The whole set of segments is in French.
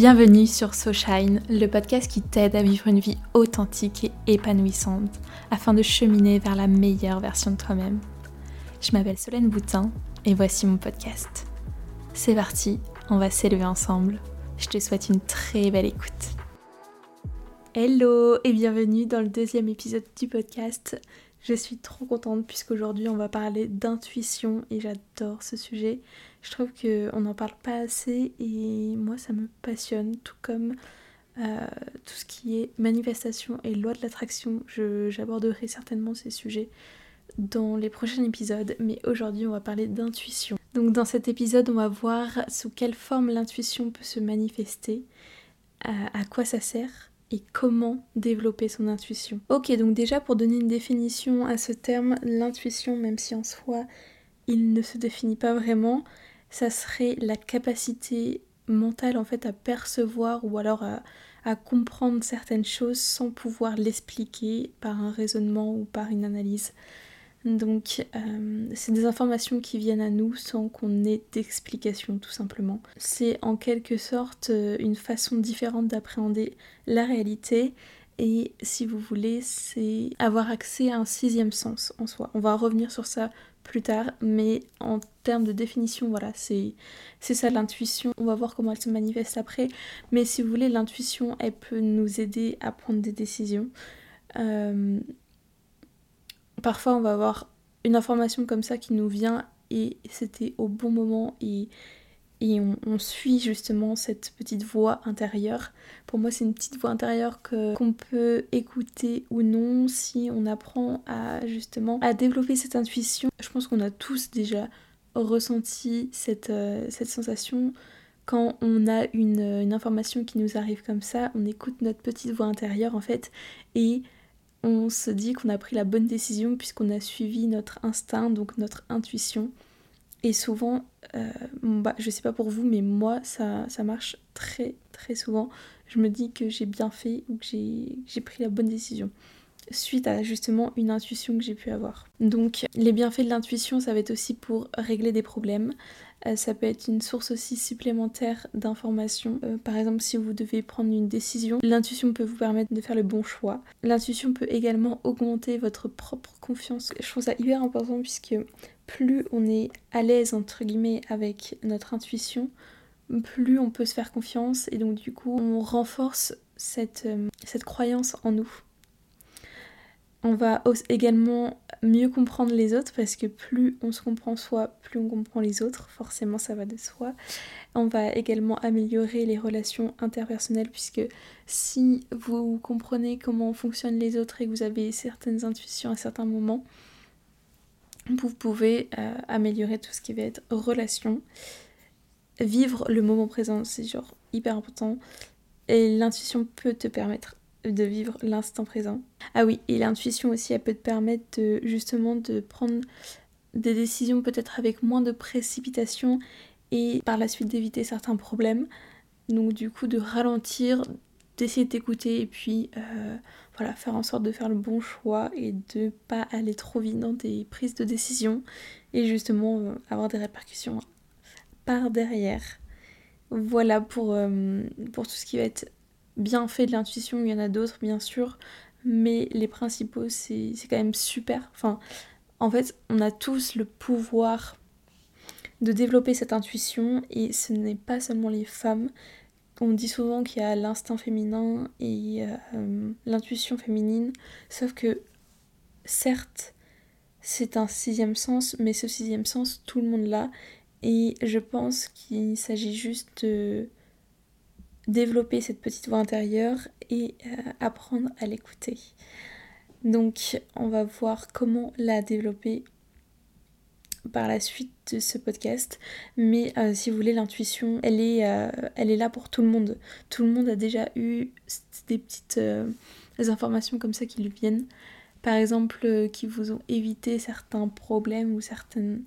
Bienvenue sur SoShine, le podcast qui t'aide à vivre une vie authentique et épanouissante afin de cheminer vers la meilleure version de toi-même. Je m'appelle Solène Boutin et voici mon podcast. C'est parti, on va s'élever ensemble. Je te souhaite une très belle écoute. Hello et bienvenue dans le deuxième épisode du podcast. Je suis trop contente puisqu'aujourd'hui on va parler d'intuition et j'adore ce sujet. Je trouve qu'on n'en parle pas assez et moi ça me passionne, tout comme euh, tout ce qui est manifestation et loi de l'attraction. J'aborderai certainement ces sujets dans les prochains épisodes, mais aujourd'hui on va parler d'intuition. Donc dans cet épisode on va voir sous quelle forme l'intuition peut se manifester, à quoi ça sert et comment développer son intuition. Ok, donc déjà pour donner une définition à ce terme, l'intuition, même si en soi il ne se définit pas vraiment, ça serait la capacité mentale en fait à percevoir ou alors à, comprendre certaines choses sans pouvoir l'expliquer par un raisonnement ou par une analyse. Donc euh, c'est des informations qui viennent à nous sans qu'on ait d'explication tout simplement. C'est en quelque sorte euh, une façon différente d'appréhender la réalité et si vous voulez c'est avoir accès à un sixième sens en soi. On va revenir sur ça plus tard mais en termes de définition voilà c'est ça l'intuition. On va voir comment elle se manifeste après mais si vous voulez l'intuition elle peut nous aider à prendre des décisions. Euh, parfois on va avoir une information comme ça qui nous vient et c'était au bon moment et, et on, suit justement cette petite voix intérieure. Pour moi c'est une petite voix intérieure qu'on peut écouter ou non si on apprend à justement à développer cette intuition. Je pense qu'on a tous déjà ressenti cette, euh, cette sensation quand on a une, une information qui nous arrive comme ça, on écoute notre petite voix intérieure en fait et on se dit qu'on a pris la bonne décision puisqu'on a suivi notre instinct, donc notre intuition. Et souvent, euh, bah, je sais pas pour vous, mais moi, ça, marche très très souvent. Je me dis que j'ai bien fait ou que j'ai pris la bonne décision suite à justement une intuition que j'ai pu avoir. Donc les bienfaits de l'intuition, ça va être aussi pour régler des problèmes, euh, ça peut être une source aussi supplémentaire d'informations. Euh, par exemple, si vous devez prendre une décision, l'intuition peut vous permettre de faire le bon choix. L'intuition peut également augmenter votre propre confiance. Je trouve ça hyper important puisque plus on est à l'aise entre guillemets avec notre intuition, plus on peut se faire confiance et donc du coup on renforce cette, euh, cette croyance en nous. On va également mieux comprendre les autres parce que plus on se comprend soi, plus on comprend les autres. Forcément, ça va de soi. On va également améliorer les relations interpersonnelles puisque si vous comprenez comment fonctionnent les autres et que vous avez certaines intuitions à certains moments, vous pouvez euh, améliorer tout ce qui va être relation. Vivre le moment présent, c'est genre hyper important. Et l'intuition peut te permettre de vivre l'instant présent. Ah oui, et l'intuition aussi, elle peut te permettre de, justement de prendre des décisions peut-être avec moins de précipitation et par la suite d'éviter certains problèmes. Donc du coup de ralentir, d'essayer de t'écouter et puis euh, voilà, faire en sorte de faire le bon choix et de pas aller trop vite dans tes prises de décision et justement euh, avoir des répercussions par derrière. Voilà pour, euh, pour tout ce qui va être bien fait de l'intuition, il y en a d'autres bien sûr, mais les principaux c'est quand même super. En fait, on a tous le pouvoir de développer cette intuition et ce n'est pas seulement les femmes. On dit souvent qu'il y a l'instinct féminin et euh, l'intuition féminine, sauf que certes, c'est un sixième sens, mais ce sixième sens, tout le monde l'a. Et je pense qu'il s'agit juste de développer cette petite voix intérieure et euh, apprendre à l'écouter. Donc on va voir comment la développer par la suite de ce podcast. Mais euh, si vous voulez, l'intuition, elle, est, euh, elle est là pour tout le monde. Tout le monde a déjà eu des petites informations comme ça qui lui viennent. Par exemple, qui vous ont évité certains problèmes ou certaines,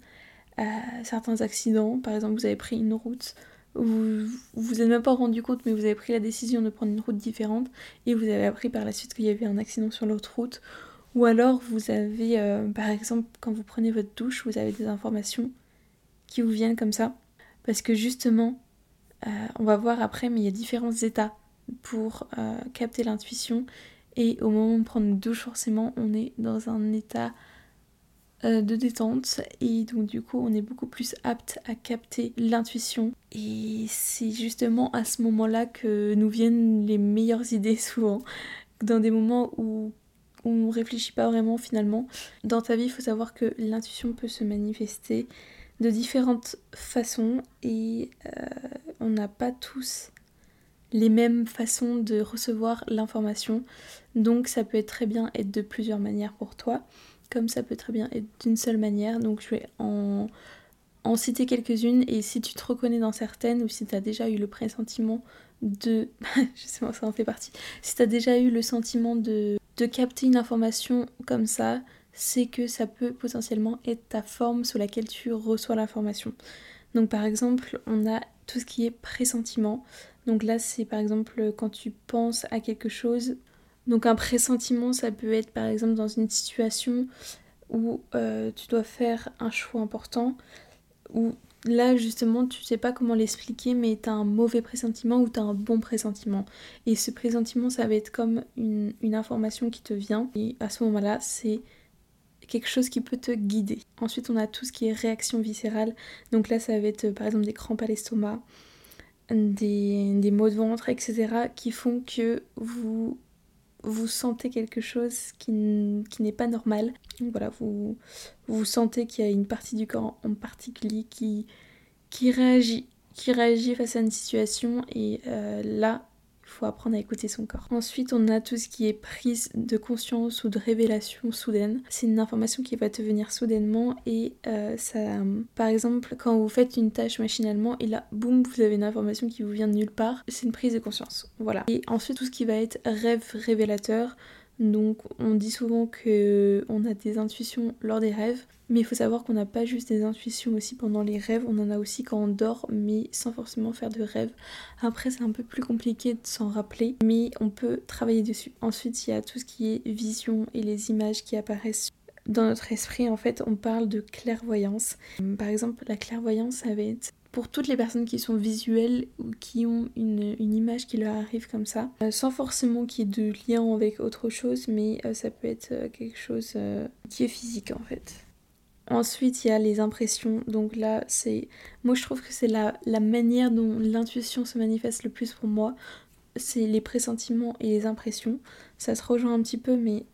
certains accidents. Par exemple, vous avez pris une route vous vous êtes même pas rendu compte, mais vous avez pris la décision de prendre une route différente et vous avez appris par la suite qu'il y avait un accident sur l'autre route. Ou alors vous avez, euh, par exemple, quand vous prenez votre douche, vous avez des informations qui vous viennent comme ça. Parce que justement, on va voir après, mais il y a différents états pour capter l'intuition. Et au moment de prendre une douche, forcément, on est dans un état euh, de détente et donc du coup on est beaucoup plus apte à capter l'intuition et c'est justement à ce moment-là que nous viennent les meilleures idées souvent dans des moments où on réfléchit pas vraiment finalement dans ta vie il faut savoir que l'intuition peut se manifester de différentes façons et euh, on n'a pas tous les mêmes façons de recevoir l'information donc ça peut très bien être de plusieurs manières pour toi comme ça peut très bien être d'une seule manière. Donc je vais en, en citer quelques-unes et si tu te reconnais dans certaines ou si tu as déjà eu le pressentiment de... je sais pas, ça en fait partie. Si tu as déjà eu le sentiment de, de capter une information comme ça, c'est que ça peut potentiellement être ta forme sous laquelle tu reçois l'information. Donc par exemple, on a tout ce qui est pressentiment. Donc là, c'est par exemple quand tu penses à quelque chose donc un pressentiment, ça peut être par exemple dans une situation où euh, tu dois faire un choix important, où là justement tu sais pas comment l'expliquer, mais tu as un mauvais pressentiment ou tu as un bon pressentiment. Et ce pressentiment, ça va être comme une, information qui te vient, et à ce moment-là, c'est quelque chose qui peut te guider. Ensuite, on a tout ce qui est réaction viscérale. Donc là, ça va être par exemple des crampes à l'estomac, des maux de ventre, etc. qui font que vous vous sentez quelque chose qui, n'est pas normal. voilà, vous, vous sentez qu'il y a une partie du corps en particulier qui, qui, réagit, qui réagit face à une situation et euh, là, faut apprendre à écouter son corps. Ensuite, on a tout ce qui est prise de conscience ou de révélation soudaine. C'est une information qui va te venir soudainement et euh, ça, par exemple, quand vous faites une tâche machinalement et là, boum, vous avez une information qui vous vient de nulle part, c'est une prise de conscience. Voilà. Et ensuite, tout ce qui va être rêve révélateur. Donc on dit souvent que on a des intuitions lors des rêves, mais il faut savoir qu'on n'a pas juste des intuitions aussi pendant les rêves, on en a aussi quand on dort, mais sans forcément faire de rêve. Après c'est un peu plus compliqué de s'en rappeler, mais on peut travailler dessus. Ensuite il y a tout ce qui est vision et les images qui apparaissent dans notre esprit, en fait, on parle de clairvoyance. Par exemple, la clairvoyance, ça va être pour toutes les personnes qui sont visuelles ou qui ont une, image qui leur arrive comme ça, euh, sans forcément qu'il y ait de lien avec autre chose, mais euh, ça peut être euh, quelque chose qui est physique en fait. Ensuite, il y a les impressions. Donc là, c'est. Moi, je trouve que c'est la, la manière dont l'intuition se manifeste le plus pour moi. C'est les pressentiments et les impressions. Ça se rejoint un petit peu, mais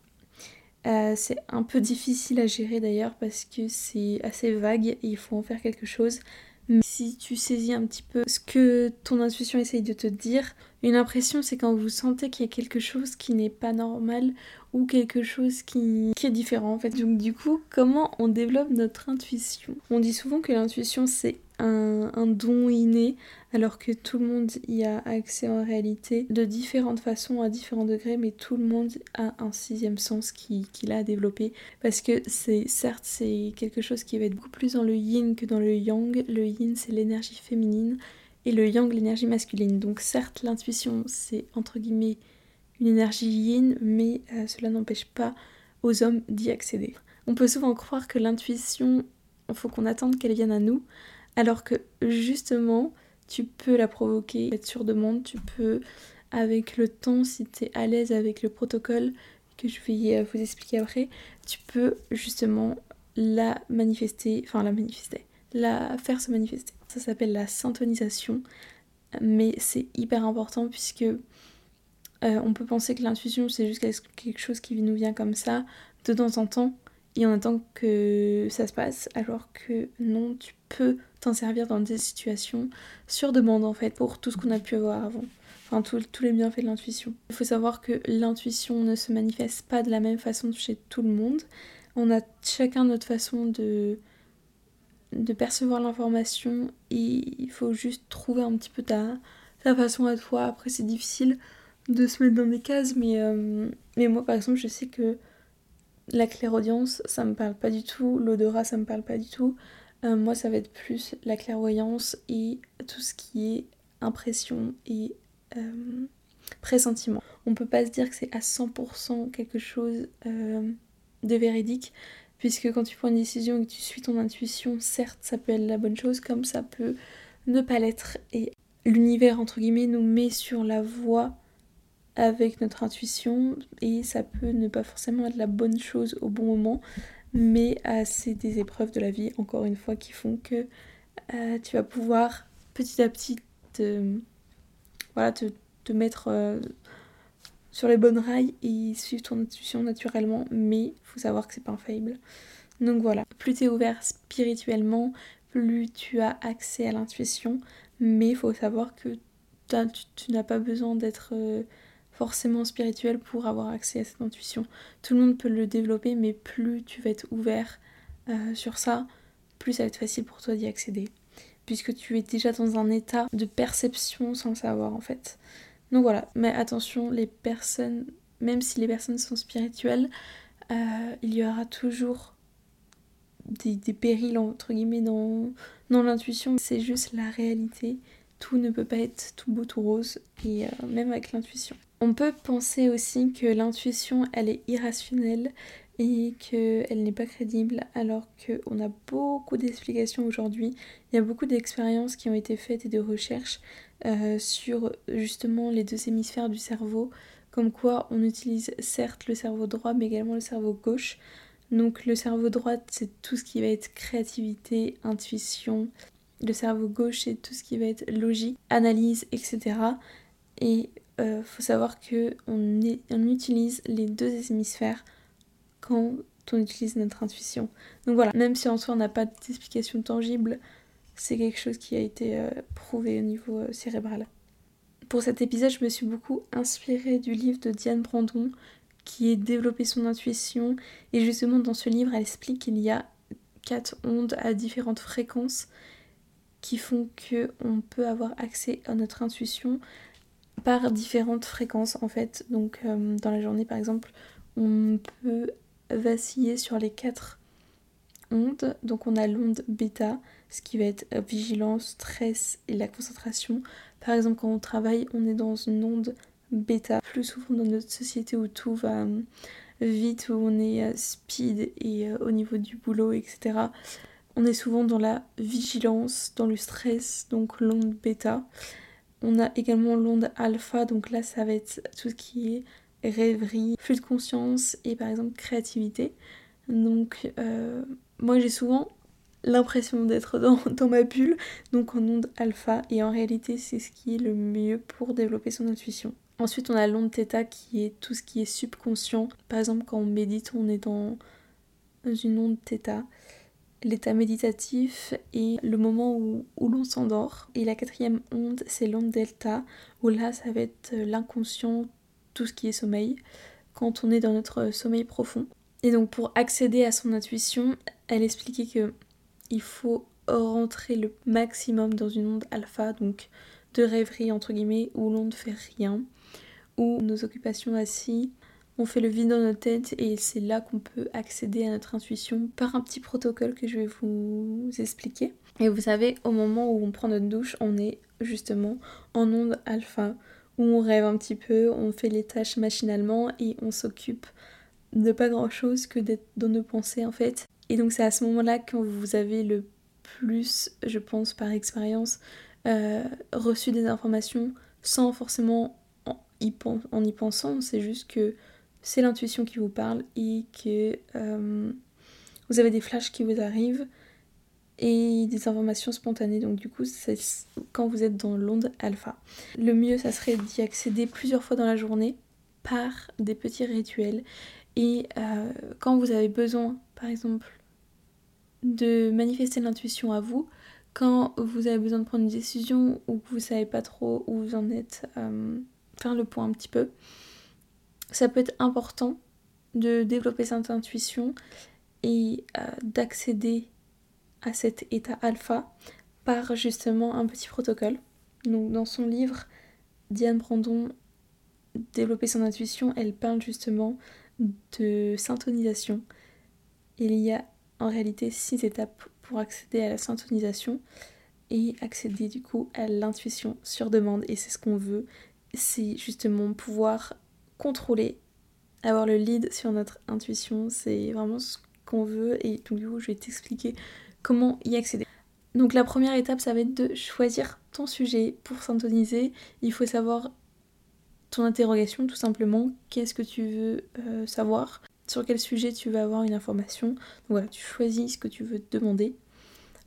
c'est un peu difficile à gérer d'ailleurs parce que c'est assez vague et il faut en faire quelque chose. Si tu saisis un petit peu ce que ton intuition essaye de te dire, une impression c'est quand vous sentez qu'il y a quelque chose qui n'est pas normal ou quelque chose qui, qui, est différent en fait. Donc du coup, comment on développe notre intuition? On dit souvent que l'intuition c'est un, don inné, alors que tout le monde y a accès en réalité de différentes façons, à différents degrés, mais tout le monde a un sixième sens qu'il qui a développé. Parce que c'est certes c'est quelque chose qui va être beaucoup plus dans le yin que dans le yang. Le yin c'est l'énergie féminine et le yang l'énergie masculine. Donc certes l'intuition c'est entre guillemets une énergie yin, mais euh, cela n'empêche pas aux hommes d'y accéder. On peut souvent croire que l'intuition, il faut qu'on attende qu'elle vienne à nous, alors que justement, tu peux la provoquer, être sur demande, tu peux, avec le temps, si tu es à l'aise avec le protocole que je vais euh, vous expliquer après, tu peux justement la manifester, enfin la manifester, la faire se manifester. Ça s'appelle la syntonisation, mais c'est hyper important puisque euh, on peut penser que l'intuition c'est juste quelque chose qui nous vient comme ça de temps en temps et on attend que ça se passe alors que non tu peux t'en servir dans des situations sur demande en fait pour tout ce qu'on a pu avoir avant. Enfin, tous les bienfaits de l'intuition. Il faut savoir que l'intuition ne se manifeste pas de la même façon chez tout le monde. On a chacun notre façon de, de percevoir l'information et il faut juste trouver un petit peu ta, ta façon à toi. Après, c'est difficile de se mettre dans des cases, mais, euh, mais moi par exemple, je sais que la clairaudience, ça me parle pas du tout, l'odorat, ça me parle pas du tout. Euh, moi, ça va être plus la clairvoyance et tout ce qui est impression et euh, pressentiment. On peut pas se dire que c'est à 100% quelque chose de véridique, puisque quand tu prends une décision et que tu suis ton intuition, certes, ça peut être la bonne chose, comme ça peut ne pas l'être. Et l'univers entre guillemets nous met sur la voie avec notre intuition et ça peut ne pas forcément être la bonne chose au bon moment mais c'est des épreuves de la vie encore une fois qui font que euh, tu vas pouvoir petit à petit te, voilà, te, te mettre euh, sur les bonnes rails et suivre ton intuition naturellement mais il faut savoir que c'est pas infaillible. Donc voilà. Plus tu es ouvert spirituellement plus tu as accès à l'intuition mais il faut savoir que tu, n'as pas besoin d'être euh, forcément spirituel pour avoir accès à cette intuition. Tout le monde peut le développer, mais plus tu vas être ouvert euh, sur ça, plus ça va être facile pour toi d'y accéder. Puisque tu es déjà dans un état de perception sans le savoir en fait. Donc voilà, mais attention, les personnes, même si les personnes sont spirituelles, euh, il y aura toujours des, périls entre guillemets dans, dans l'intuition. C'est juste la réalité tout ne peut pas être tout beau, tout rose, et euh, même avec l'intuition. On peut penser aussi que l'intuition, elle est irrationnelle et qu'elle n'est pas crédible, alors qu'on a beaucoup d'explications aujourd'hui. Il y a beaucoup d'expériences qui ont été faites et de recherches euh, sur justement les deux hémisphères du cerveau, comme quoi on utilise certes le cerveau droit, mais également le cerveau gauche. Donc le cerveau droit, c'est tout ce qui va être créativité, intuition, le cerveau gauche, c'est tout ce qui va être logique, analyse, etc. euh, faut savoir que on, utilise les deux hémisphères quand on utilise notre intuition. Donc voilà, même si en soi on n'a pas d'explication tangible, c'est quelque chose qui a été euh, prouvé au niveau euh, cérébral. Pour cet épisode, je me suis beaucoup inspirée du livre de Diane Brandon qui est Développer son intuition. Et justement, dans ce livre, elle explique qu'il y a quatre ondes à différentes fréquences qui font que on peut avoir accès à notre intuition par différentes fréquences en fait. Donc euh, dans la journée par exemple, on peut vaciller sur les quatre ondes. Donc on a l'onde bêta, ce qui va être vigilance, stress et la concentration. Par exemple quand on travaille, on est dans une onde bêta. Plus souvent dans notre société où tout va euh, vite, où on est euh, speed et au niveau du boulot, etc on est souvent dans la vigilance, dans le stress, donc l'onde bêta. On a également l'onde alpha, donc là ça va être tout ce qui est rêverie, flux de conscience et par exemple créativité. Donc euh, moi j'ai souvent l'impression d'être dans, dans, ma bulle, donc en onde alpha, et en réalité c'est ce qui est le mieux pour développer son intuition. Ensuite on a l'onde theta qui est tout ce qui est subconscient. Par exemple quand on médite on est dans une onde theta l'état méditatif et le moment où, l'on s'endort. Et la quatrième onde, c'est l'onde delta, où là, ça va être l'inconscient, tout ce qui est sommeil, quand on est dans notre sommeil profond. Et donc pour accéder à son intuition, elle expliquait que il faut rentrer le maximum dans une onde alpha, donc de rêverie entre guillemets, où l'on ne fait rien, où nos occupations assis on fait le vide dans notre tête et c'est là qu'on peut accéder à notre intuition par un petit protocole que je vais vous expliquer. Et vous savez, au moment où on prend notre douche, on est justement en onde alpha, où on rêve un petit peu, on fait les tâches machinalement et on s'occupe de pas grand chose que d'être dans nos pensées en fait. Et donc c'est à ce moment-là quand vous avez le plus, je pense par expérience, euh, reçu des informations sans forcément en y pensant, c'est juste que c'est l'intuition qui vous parle et que euh, vous avez des flashs qui vous arrivent et des informations spontanées. Donc du coup, c'est quand vous êtes dans l'onde alpha. Le mieux, ça serait d'y accéder plusieurs fois dans la journée par des petits rituels. Et euh, quand vous avez besoin, par exemple, de manifester l'intuition à vous, quand vous avez besoin de prendre une décision ou que vous savez pas trop où vous en êtes, euh, faire le point un petit peu, ça peut être important de développer cette intuition et euh, d'accéder à cet état alpha par justement un petit protocole. Donc dans son livre, Diane Brandon, Développer son intuition, elle parle justement de syntonisation. Il y a en réalité six étapes pour accéder à la syntonisation et accéder du coup à l'intuition sur demande et c'est ce qu'on veut. C'est justement pouvoir contrôler, avoir le lead sur notre intuition, c'est vraiment ce qu'on veut et donc du coup je vais t'expliquer comment y accéder. Donc la première étape, ça va être de choisir ton sujet pour syntoniser. Il faut savoir ton interrogation tout simplement. Qu'est-ce que tu veux euh, savoir? Sur quel sujet tu veux avoir une information? Donc voilà, tu choisis ce que tu veux te demander.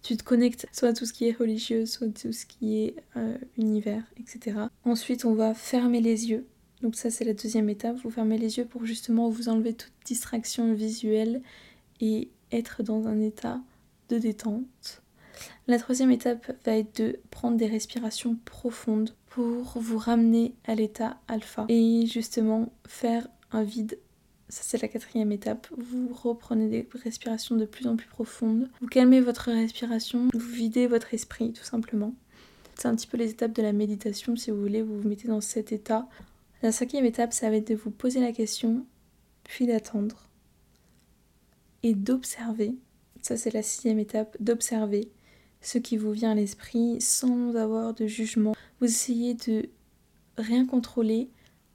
Tu te connectes soit à tout ce qui est religieux, soit à tout ce qui est euh, univers, etc. Ensuite, on va fermer les yeux. Donc ça, c'est la deuxième étape. Vous fermez les yeux pour justement vous enlever toute distraction visuelle et être dans un état de détente. La troisième étape va être de prendre des respirations profondes pour vous ramener à l'état alpha et justement faire un vide. Ça c'est la quatrième étape. Vous reprenez des respirations de plus en plus profondes. Vous calmez votre respiration, vous videz votre esprit tout simplement. C'est un petit peu les étapes de la méditation si vous voulez, vous vous mettez dans cet état. La cinquième étape, ça va être de vous poser la question, puis d'attendre et d'observer. Ça c'est la sixième étape, d'observer ce qui vous vient à l'esprit sans avoir de jugement. Vous essayez de rien contrôler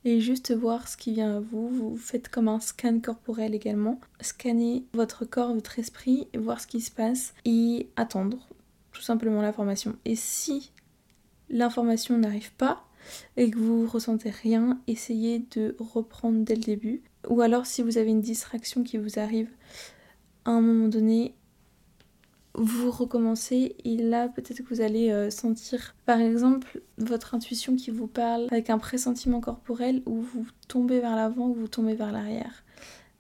et juste voir ce qui vient à vous. Vous faites comme un scan corporel également. Scanner votre corps, votre esprit, voir ce qui se passe et attendre tout simplement l'information. Et si l'information n'arrive pas et que vous ressentez rien, essayez de reprendre dès le début. Ou alors si vous avez une distraction qui vous arrive à un moment donné, vous recommencez et là peut-être que vous allez euh, sentir par exemple votre intuition qui vous parle avec un pressentiment corporel où vous tombez vers l'avant ou vous tombez vers l'arrière.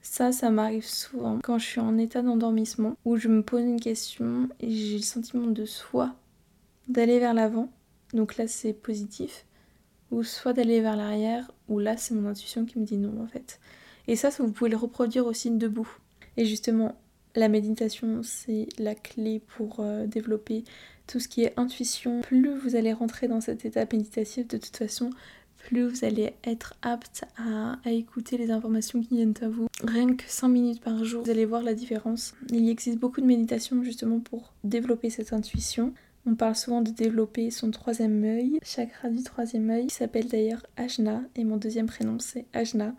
Ça, ça m'arrive souvent quand je suis en état d'endormissement où je me pose une question et j'ai le sentiment de soit d'aller vers l'avant, donc là c'est positif, ou soit d'aller vers l'arrière où là c'est mon intuition qui me dit non en fait. Et ça, ça vous pouvez le reproduire aussi debout. Et justement, la méditation, c'est la clé pour euh, développer tout ce qui est intuition. Plus vous allez rentrer dans cette étape méditative, de toute façon, plus vous allez être apte à, écouter les informations qui viennent à vous. Rien que 5 minutes par jour, vous allez voir la différence. Il existe beaucoup de méditations justement pour développer cette intuition. On parle souvent de développer son troisième œil, chakra du troisième œil, qui s'appelle d'ailleurs Ajna, et mon deuxième prénom c'est Ajna.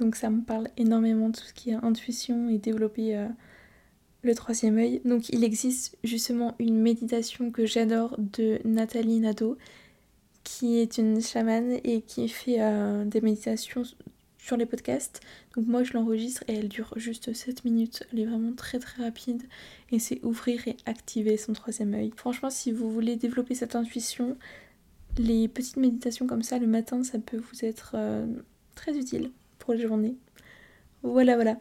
Donc ça me parle énormément de tout ce qui est intuition et développer euh, le troisième œil. Donc il existe justement une méditation que j'adore de Nathalie Nadeau, qui est une chamane et qui fait euh, des méditations sur les podcasts. Donc moi je l'enregistre et elle dure juste 7 minutes. Elle est vraiment très très rapide et c'est ouvrir et activer son troisième œil. Franchement si vous voulez développer cette intuition, les petites méditations comme ça le matin ça peut vous être euh, très utile pour la journée. Voilà voilà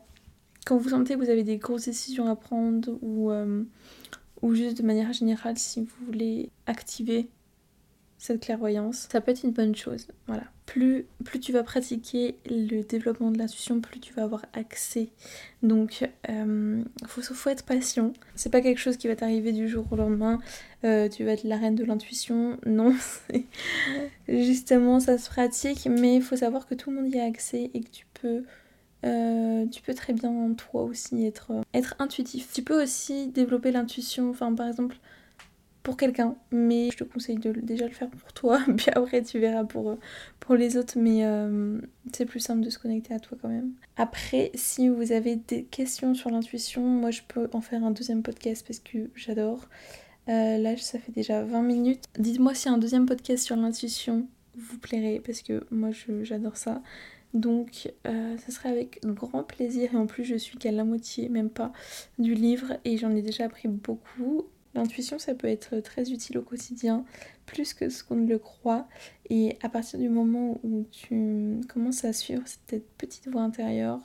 quand vous sentez que vous avez des grosses décisions à prendre ou, euh, ou juste de manière générale si vous voulez activer cette clairvoyance, ça peut être une bonne chose. Voilà. Plus, plus tu vas pratiquer le développement de l'intuition, plus tu vas avoir accès. Donc, il euh, faut, faut, être patient. C'est pas quelque chose qui va t'arriver du jour au lendemain. Euh, tu vas être la reine de l'intuition. Non, justement, ça se pratique, mais il faut savoir que tout le monde y a accès et que tu peux euh, tu peux très bien toi aussi être, être intuitif. Tu peux aussi développer l'intuition, enfin par exemple pour quelqu'un, mais je te conseille de déjà le faire pour toi, puis après tu verras pour, euh, pour les autres, mais c'est plus simple de se connecter à toi quand même. Après, si vous avez des questions sur l'intuition, moi je peux en faire un deuxième podcast parce que j'adore. là, ça fait déjà 20 minutes. Dites-moi si un deuxième podcast sur l'intuition vous plairait parce que moi j'adore ça. Donc euh, ça serait avec grand plaisir et en plus je suis qu'à la moitié, même pas, du livre et j'en ai déjà appris beaucoup. L'intuition ça peut être très utile au quotidien, plus que ce qu'on ne le croit. Et à partir du moment où tu commences à suivre cette petite voix intérieure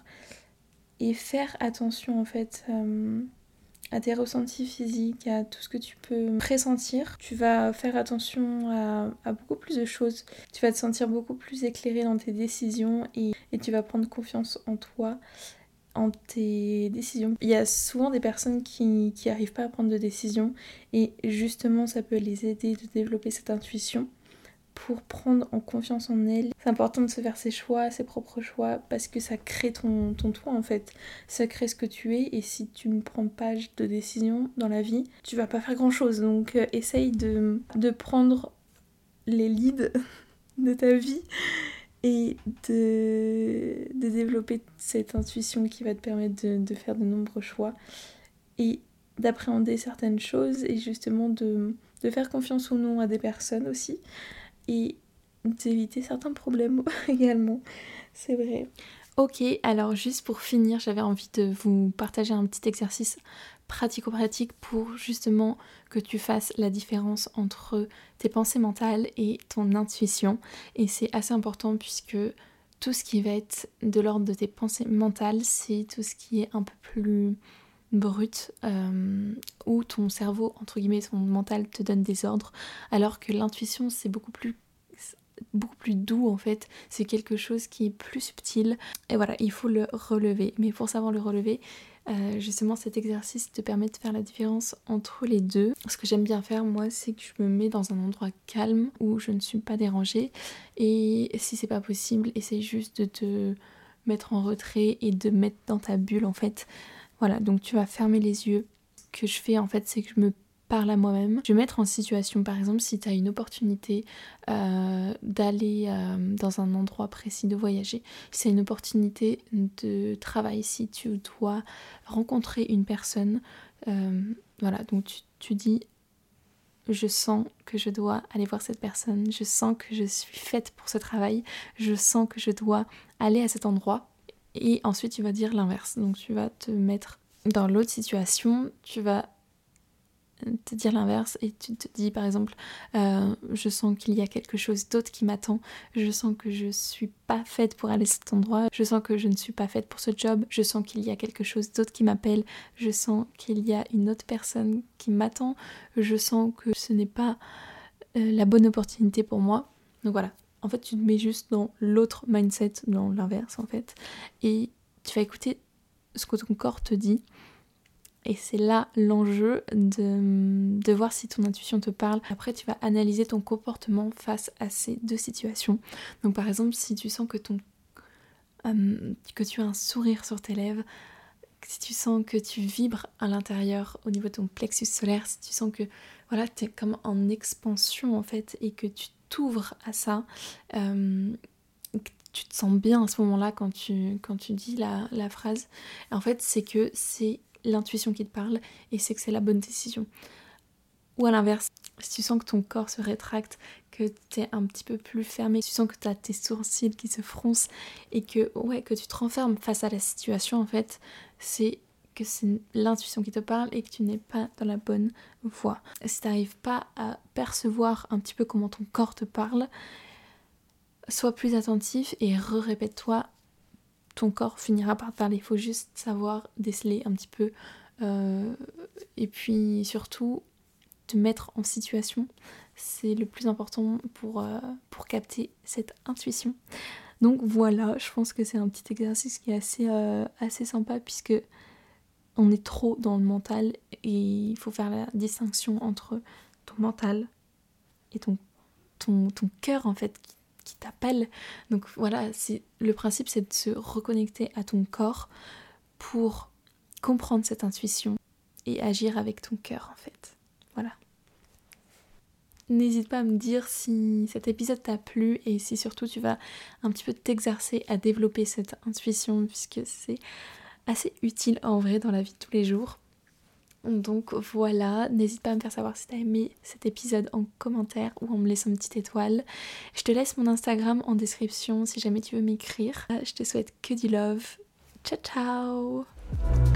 et faire attention en fait... Euh, à tes ressentis physiques, à tout ce que tu peux pressentir. Tu vas faire attention à, beaucoup plus de choses. Tu vas te sentir beaucoup plus éclairé dans tes décisions et, tu vas prendre confiance en toi, en tes décisions. Il y a souvent des personnes qui n'arrivent pas à prendre de décisions et justement ça peut les aider de développer cette intuition pour prendre en confiance en elle. C'est important de se faire ses choix, ses propres choix, parce que ça crée ton, ton toi en fait. Ça crée ce que tu es, et si tu ne prends pas de décision dans la vie, tu vas pas faire grand chose. Donc euh, essaye de, de prendre les leads de ta vie et de, de, développer cette intuition qui va te permettre de, de faire de nombreux choix. Et d'appréhender certaines choses et justement de, de faire confiance ou non à des personnes aussi et d'éviter certains problèmes également, c'est vrai. Ok, alors juste pour finir, j'avais envie de vous partager un petit exercice pratico-pratique pour justement que tu fasses la différence entre tes pensées mentales et ton intuition. Et c'est assez important puisque tout ce qui va être de l'ordre de tes pensées mentales, c'est tout ce qui est un peu plus brut, euh, où ton cerveau, entre guillemets, ton mental te donne des ordres, alors que l'intuition, c'est beaucoup plus beaucoup plus doux en fait, c'est quelque chose qui est plus subtil et voilà, il faut le relever. Mais pour savoir le relever, euh, justement cet exercice te permet de faire la différence entre les deux. Ce que j'aime bien faire moi, c'est que je me mets dans un endroit calme où je ne suis pas dérangée et si c'est pas possible, essaye juste de te mettre en retrait et de mettre dans ta bulle en fait. Voilà, donc tu vas fermer les yeux. Que je fais en fait, c'est que je me parle à moi-même. Je vais mettre en situation, par exemple, si tu as une opportunité euh, d'aller euh, dans un endroit précis, de voyager, si c'est une opportunité de travail, si tu dois rencontrer une personne, euh, voilà, donc tu, tu dis je sens que je dois aller voir cette personne, je sens que je suis faite pour ce travail, je sens que je dois aller à cet endroit. Et ensuite, tu vas dire l'inverse. Donc, tu vas te mettre dans l'autre situation, tu vas te dire l'inverse et tu te dis par exemple euh, je sens qu'il y a quelque chose d'autre qui m'attend, je sens que je suis pas faite pour aller à cet endroit, je sens que je ne suis pas faite pour ce job, je sens qu'il y a quelque chose d'autre qui m'appelle, je sens qu'il y a une autre personne qui m'attend, je sens que ce n'est pas euh, la bonne opportunité pour moi. Donc voilà, en fait tu te mets juste dans l'autre mindset, dans l'inverse en fait, et tu vas écouter ce que ton corps te dit et c'est là l'enjeu de, voir si ton intuition te parle. Après, tu vas analyser ton comportement face à ces deux situations. Donc par exemple, si tu sens que, ton, euh, que tu as un sourire sur tes lèvres, si tu sens que tu vibres à l'intérieur au niveau de ton plexus solaire, si tu sens que voilà, tu es comme en expansion en fait et que tu t'ouvres à ça, euh, tu te sens bien à ce moment-là quand tu, quand tu dis la, la phrase, en fait c'est que c'est l'intuition qui te parle et c'est que c'est la bonne décision. Ou à l'inverse, si tu sens que ton corps se rétracte, que tu es un petit peu plus fermé, si tu sens que tu as tes sourcils qui se froncent et que ouais, que tu te renfermes face à la situation en fait, c'est que c'est l'intuition qui te parle et que tu n'es pas dans la bonne voie. Si tu n'arrives pas à percevoir un petit peu comment ton corps te parle, sois plus attentif et re-répète-toi ton corps finira par parler. Il faut juste savoir déceler un petit peu. Euh, et puis surtout, te mettre en situation. C'est le plus important pour, euh, pour capter cette intuition. Donc voilà, je pense que c'est un petit exercice qui est assez, euh, assez sympa puisque on est trop dans le mental et il faut faire la distinction entre ton mental et ton, ton, ton cœur en fait qui t'appelle. Donc voilà, le principe c'est de se reconnecter à ton corps pour comprendre cette intuition et agir avec ton cœur en fait. Voilà. N'hésite pas à me dire si cet épisode t'a plu et si surtout tu vas un petit peu t'exercer à développer cette intuition puisque c'est assez utile en vrai dans la vie de tous les jours. Donc voilà, n'hésite pas à me faire savoir si t'as aimé cet épisode en commentaire ou en me laissant une petite étoile. Je te laisse mon Instagram en description si jamais tu veux m'écrire. Je te souhaite que du love. Ciao ciao